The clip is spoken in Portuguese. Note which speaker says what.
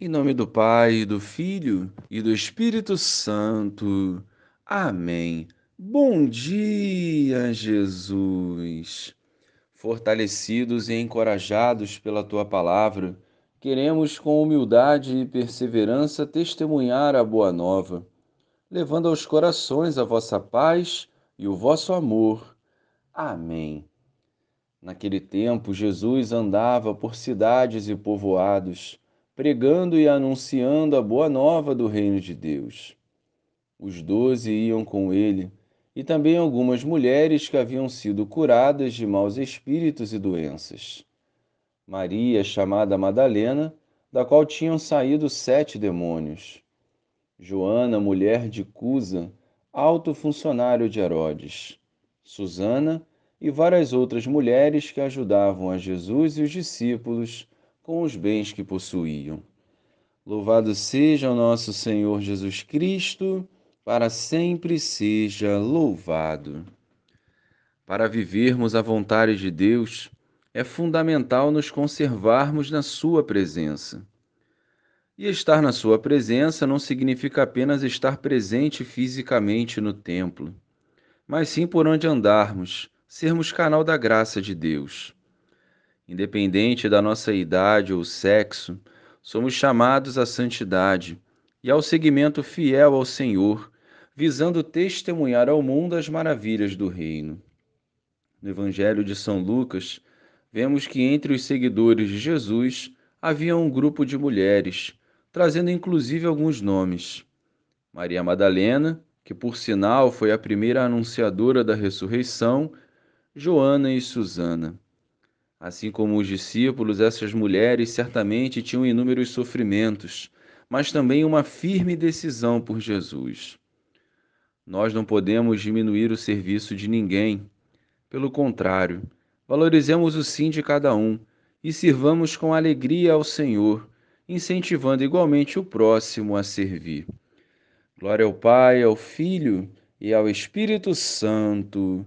Speaker 1: Em nome do Pai, do Filho e do Espírito Santo. Amém. Bom dia, Jesus. Fortalecidos e encorajados pela tua palavra, queremos com humildade e perseverança testemunhar a boa nova, levando aos corações a vossa paz e o vosso amor. Amém. Naquele tempo, Jesus andava por cidades e povoados pregando e anunciando a boa nova do reino de Deus. Os doze iam com ele, e também algumas mulheres que haviam sido curadas de maus espíritos e doenças. Maria, chamada Madalena, da qual tinham saído sete demônios. Joana, mulher de Cusa, alto funcionário de Herodes. Susana e várias outras mulheres que ajudavam a Jesus e os discípulos com os bens que possuíam. Louvado seja o nosso Senhor Jesus Cristo, para sempre seja louvado. Para vivermos a vontade de Deus, é fundamental nos conservarmos na Sua presença. E estar na Sua presença não significa apenas estar presente fisicamente no templo, mas sim por onde andarmos, sermos canal da graça de Deus. Independente da nossa idade ou sexo, somos chamados à santidade e ao seguimento fiel ao Senhor, visando testemunhar ao mundo as maravilhas do Reino. No Evangelho de São Lucas, vemos que entre os seguidores de Jesus havia um grupo de mulheres, trazendo inclusive alguns nomes. Maria Madalena, que por sinal foi a primeira anunciadora da ressurreição, Joana e Susana. Assim como os discípulos, essas mulheres certamente tinham inúmeros sofrimentos, mas também uma firme decisão por Jesus. Nós não podemos diminuir o serviço de ninguém. Pelo contrário, valorizemos o sim de cada um e sirvamos com alegria ao Senhor, incentivando igualmente o próximo a servir. Glória ao Pai, ao Filho e ao Espírito Santo